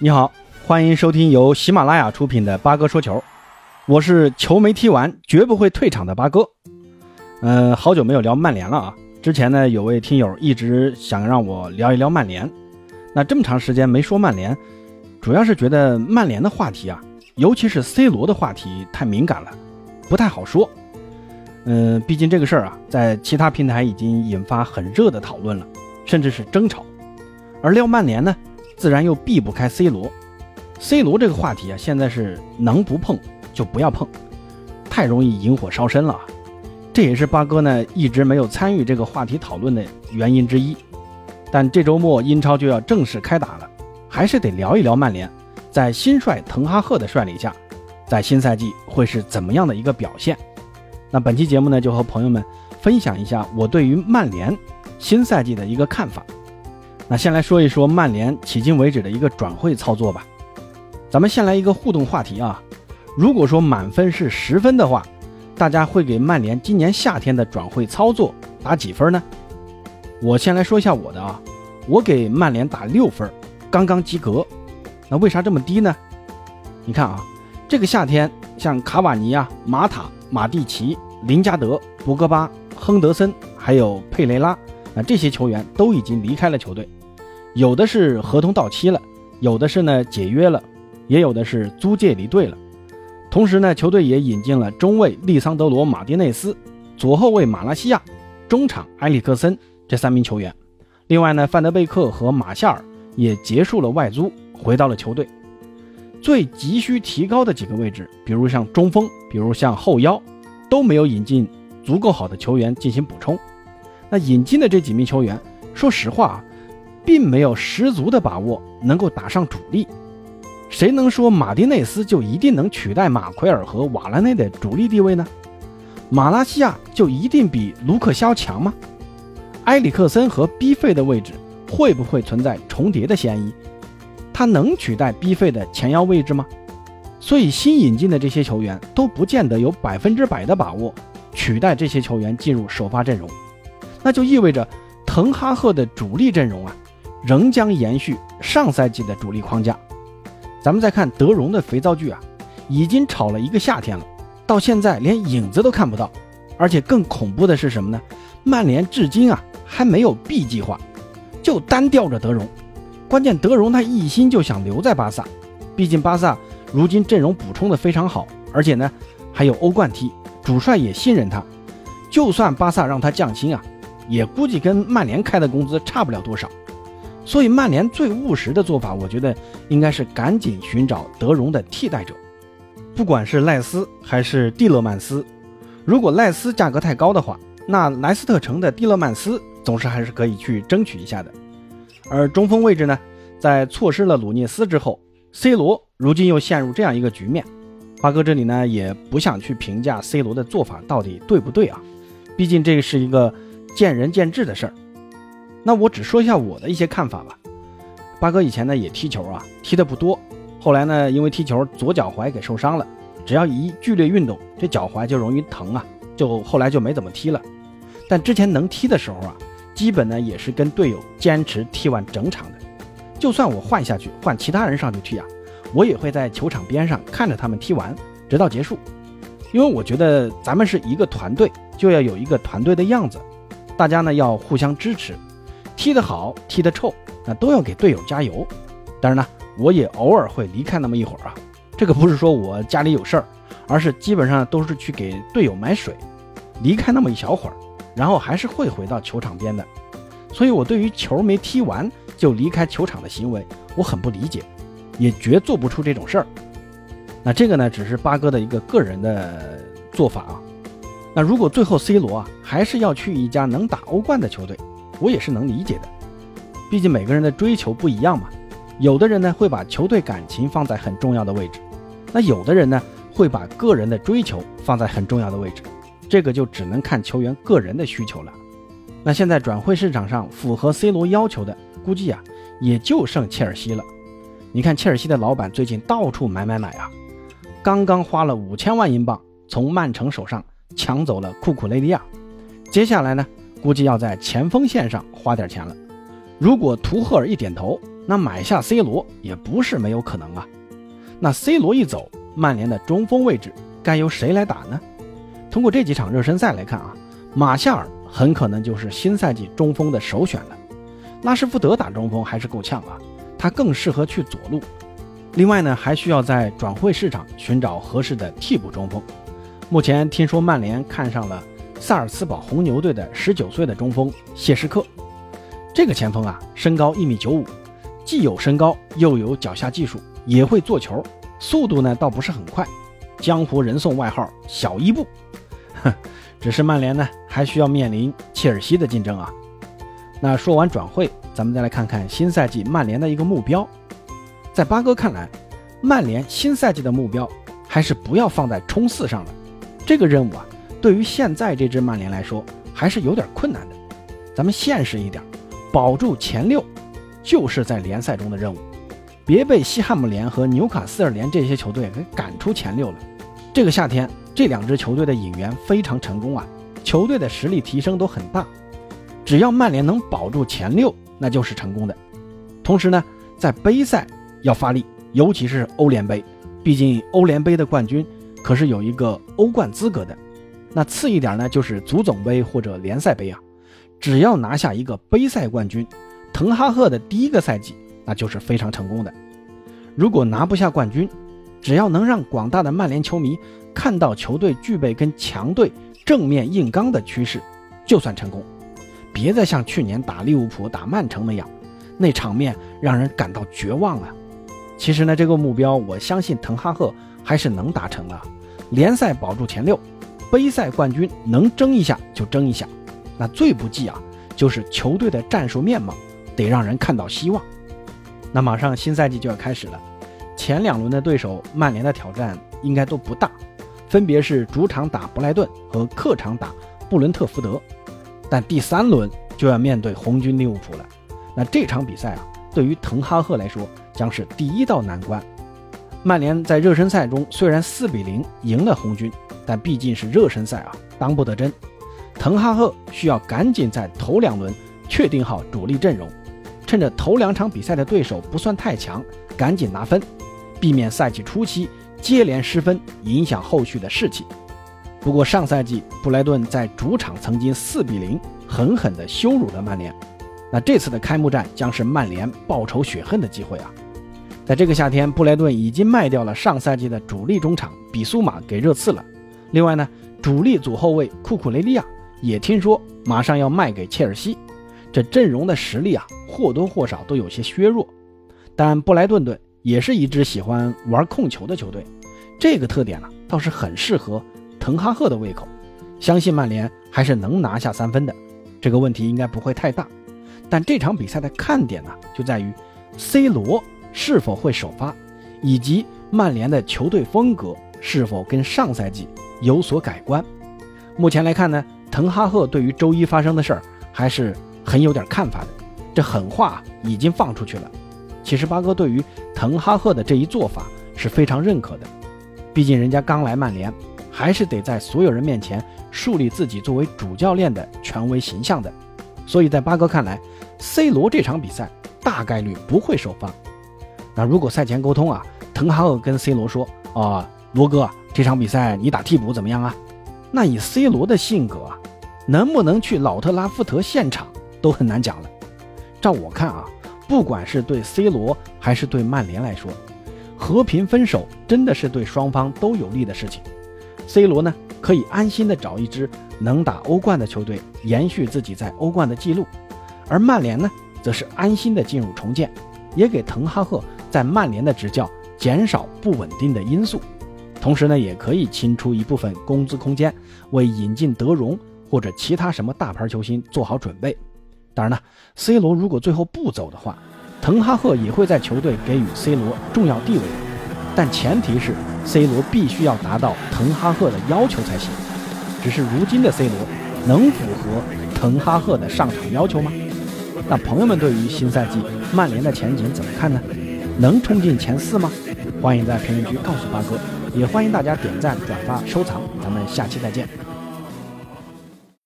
你好，欢迎收听由喜马拉雅出品的八哥说球，我是球没踢完绝不会退场的八哥。嗯，好久没有聊曼联了啊。之前呢，有位听友一直想让我聊一聊曼联，那这么长时间没说曼联，主要是觉得曼联的话题啊，尤其是 C 罗的话题太敏感了，不太好说。嗯，毕竟这个事儿啊，在其他平台已经引发很热的讨论了，甚至是争吵。而撩曼联呢？自然又避不开 C 罗，C 罗这个话题啊，现在是能不碰就不要碰，太容易引火烧身了。这也是八哥呢一直没有参与这个话题讨论的原因之一。但这周末英超就要正式开打了，还是得聊一聊曼联在新帅滕哈赫的率领下，在新赛季会是怎么样的一个表现。那本期节目呢，就和朋友们分享一下我对于曼联新赛季的一个看法。那先来说一说曼联迄今为止的一个转会操作吧。咱们先来一个互动话题啊。如果说满分是十分的话，大家会给曼联今年夏天的转会操作打几分呢？我先来说一下我的啊，我给曼联打六分，刚刚及格。那为啥这么低呢？你看啊，这个夏天像卡瓦尼啊、马塔、马蒂奇、林加德、博格巴、亨德森，还有佩雷拉。那这些球员都已经离开了球队，有的是合同到期了，有的是呢解约了，也有的是租借离队了。同时呢，球队也引进了中卫利桑德罗·马丁内斯、左后卫马拉西亚、中场埃里克森这三名球员。另外呢，范德贝克和马夏尔也结束了外租，回到了球队。最急需提高的几个位置，比如像中锋，比如像后腰，都没有引进足够好的球员进行补充。那引进的这几名球员，说实话啊，并没有十足的把握能够打上主力。谁能说马丁内斯就一定能取代马奎尔和瓦拉内的主力地位呢？马拉西亚就一定比卢克肖强吗？埃里克森和 B 费的位置会不会存在重叠的嫌疑？他能取代 B 费的前腰位置吗？所以新引进的这些球员都不见得有百分之百的把握取代这些球员进入首发阵容。那就意味着，滕哈赫的主力阵容啊，仍将延续上赛季的主力框架。咱们再看德容的肥皂剧啊，已经炒了一个夏天了，到现在连影子都看不到。而且更恐怖的是什么呢？曼联至今啊还没有 B 计划，就单吊着德容。关键德容他一心就想留在巴萨，毕竟巴萨如今阵容补充的非常好，而且呢还有欧冠踢，主帅也信任他。就算巴萨让他降薪啊。也估计跟曼联开的工资差不了多少，所以曼联最务实的做法，我觉得应该是赶紧寻找德容的替代者，不管是赖斯还是蒂勒曼斯。如果赖斯价格太高的话，那莱斯特城的蒂勒曼斯总是还是可以去争取一下的。而中锋位置呢，在错失了鲁涅斯之后，C 罗如今又陷入这样一个局面。华哥这里呢，也不想去评价 C 罗的做法到底对不对啊，毕竟这是一个。见仁见智的事儿，那我只说一下我的一些看法吧。八哥以前呢也踢球啊，踢的不多，后来呢因为踢球左脚踝给受伤了，只要一剧烈运动，这脚踝就容易疼啊，就后来就没怎么踢了。但之前能踢的时候啊，基本呢也是跟队友坚持踢完整场的。就算我换下去换其他人上去踢啊，我也会在球场边上看着他们踢完，直到结束。因为我觉得咱们是一个团队，就要有一个团队的样子。大家呢要互相支持，踢得好，踢得臭，那都要给队友加油。当然呢，我也偶尔会离开那么一会儿啊。这个不是说我家里有事儿，而是基本上都是去给队友买水，离开那么一小会儿，然后还是会回到球场边的。所以我对于球没踢完就离开球场的行为，我很不理解，也绝做不出这种事儿。那这个呢，只是八哥的一个个人的做法啊。那如果最后 C 罗啊还是要去一家能打欧冠的球队，我也是能理解的。毕竟每个人的追求不一样嘛。有的人呢会把球队感情放在很重要的位置，那有的人呢会把个人的追求放在很重要的位置。这个就只能看球员个人的需求了。那现在转会市场上符合 C 罗要求的，估计啊也就剩切尔西了。你看切尔西的老板最近到处买买买啊，刚刚花了五千万英镑从曼城手上。抢走了库库雷利亚，接下来呢，估计要在前锋线上花点钱了。如果图赫尔一点头，那买下 C 罗也不是没有可能啊。那 C 罗一走，曼联的中锋位置该由谁来打呢？通过这几场热身赛来看啊，马夏尔很可能就是新赛季中锋的首选了。拉什福德打中锋还是够呛啊，他更适合去左路。另外呢，还需要在转会市场寻找合适的替补中锋。目前听说曼联看上了萨尔茨堡红牛队的十九岁的中锋谢什克，这个前锋啊，身高一米九五，既有身高又有脚下技术。也会做球，速度呢倒不是很快，江湖人送外号“小伊布”。哼，只是曼联呢还需要面临切尔西的竞争啊。那说完转会，咱们再来看看新赛季曼联的一个目标。在八哥看来，曼联新赛季的目标还是不要放在冲四上了。这个任务啊，对于现在这支曼联来说还是有点困难的。咱们现实一点，保住前六就是在联赛中的任务。别被西汉姆联和纽卡斯尔联这些球队给赶出前六了。这个夏天，这两支球队的引援非常成功啊，球队的实力提升都很大。只要曼联能保住前六，那就是成功的。同时呢，在杯赛要发力，尤其是欧联杯，毕竟欧联杯的冠军可是有一个欧冠资格的。那次一点呢，就是足总杯或者联赛杯啊。只要拿下一个杯赛冠军，滕哈赫的第一个赛季。那就是非常成功的。如果拿不下冠军，只要能让广大的曼联球迷看到球队具备跟强队正面硬刚的趋势，就算成功。别再像去年打利物浦、打曼城那样，那场面让人感到绝望啊！其实呢，这个目标我相信滕哈赫还是能达成的。联赛保住前六，杯赛冠军能争一下就争一下。那最不济啊，就是球队的战术面貌得让人看到希望。那马上新赛季就要开始了，前两轮的对手曼联的挑战应该都不大，分别是主场打布莱顿和客场打布伦特福德，但第三轮就要面对红军利物浦了。那这场比赛啊，对于滕哈赫来说将是第一道难关。曼联在热身赛中虽然四比零赢了红军，但毕竟是热身赛啊，当不得真。滕哈赫需要赶紧在头两轮确定好主力阵容。趁着头两场比赛的对手不算太强，赶紧拿分，避免赛季初期接连失分，影响后续的士气。不过上赛季布莱顿在主场曾经四比零狠狠地羞辱了曼联，那这次的开幕战将是曼联报仇雪恨的机会啊！在这个夏天，布莱顿已经卖掉了上赛季的主力中场比苏马给热刺了，另外呢，主力左后卫库库雷利亚也听说马上要卖给切尔西。这阵容的实力啊，或多或少都有些削弱，但布莱顿队也是一支喜欢玩控球的球队，这个特点呢倒是很适合滕哈赫的胃口，相信曼联还是能拿下三分的，这个问题应该不会太大。但这场比赛的看点呢，就在于 C 罗是否会首发，以及曼联的球队风格是否跟上赛季有所改观。目前来看呢，滕哈赫对于周一发生的事儿还是。很有点看法的，这狠话已经放出去了。其实八哥对于滕哈赫的这一做法是非常认可的，毕竟人家刚来曼联，还是得在所有人面前树立自己作为主教练的权威形象的。所以在八哥看来，C 罗这场比赛大概率不会首发。那如果赛前沟通啊，滕哈赫跟 C 罗说：“啊，罗哥，这场比赛你打替补怎么样啊？”那以 C 罗的性格啊，能不能去老特拉福德现场？都很难讲了。照我看啊，不管是对 C 罗还是对曼联来说，和平分手真的是对双方都有利的事情。C 罗呢，可以安心的找一支能打欧冠的球队，延续自己在欧冠的记录；而曼联呢，则是安心的进入重建，也给滕哈赫在曼联的执教减少不稳定的因素。同时呢，也可以清出一部分工资空间，为引进德容或者其他什么大牌球星做好准备。当然了，C 罗如果最后不走的话，滕哈赫也会在球队给予 C 罗重要地位，但前提是 C 罗必须要达到滕哈赫的要求才行。只是如今的 C 罗能符合滕哈赫的上场要求吗？那朋友们对于新赛季曼联的前景怎么看呢？能冲进前四吗？欢迎在评论区告诉八哥，也欢迎大家点赞、转发、收藏。咱们下期再见。